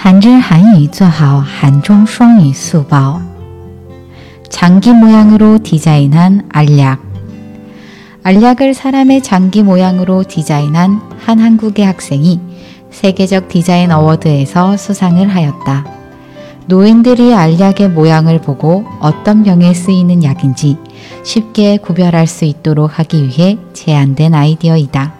한글韩语做好韩中双语速报 장기 모양으로 디자인한 알약 알약을 사람의 장기 모양으로 디자인한 한 한국의 학생이 세계적 디자인 어워드에서 수상을 하였다. 노인들이 알약의 모양을 보고 어떤 병에 쓰이는 약인지 쉽게 구별할 수 있도록 하기 위해 제안된 아이디어이다.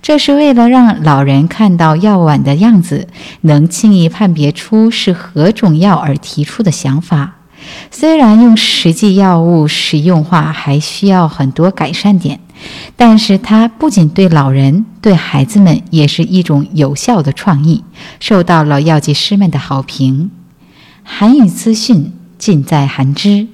这是为了让老人看到药丸的样子，能轻易判别出是何种药而提出的想法。虽然用实际药物实用化还需要很多改善点，但是它不仅对老人，对孩子们也是一种有效的创意，受到了药剂师们的好评。韩语资讯尽在韩知。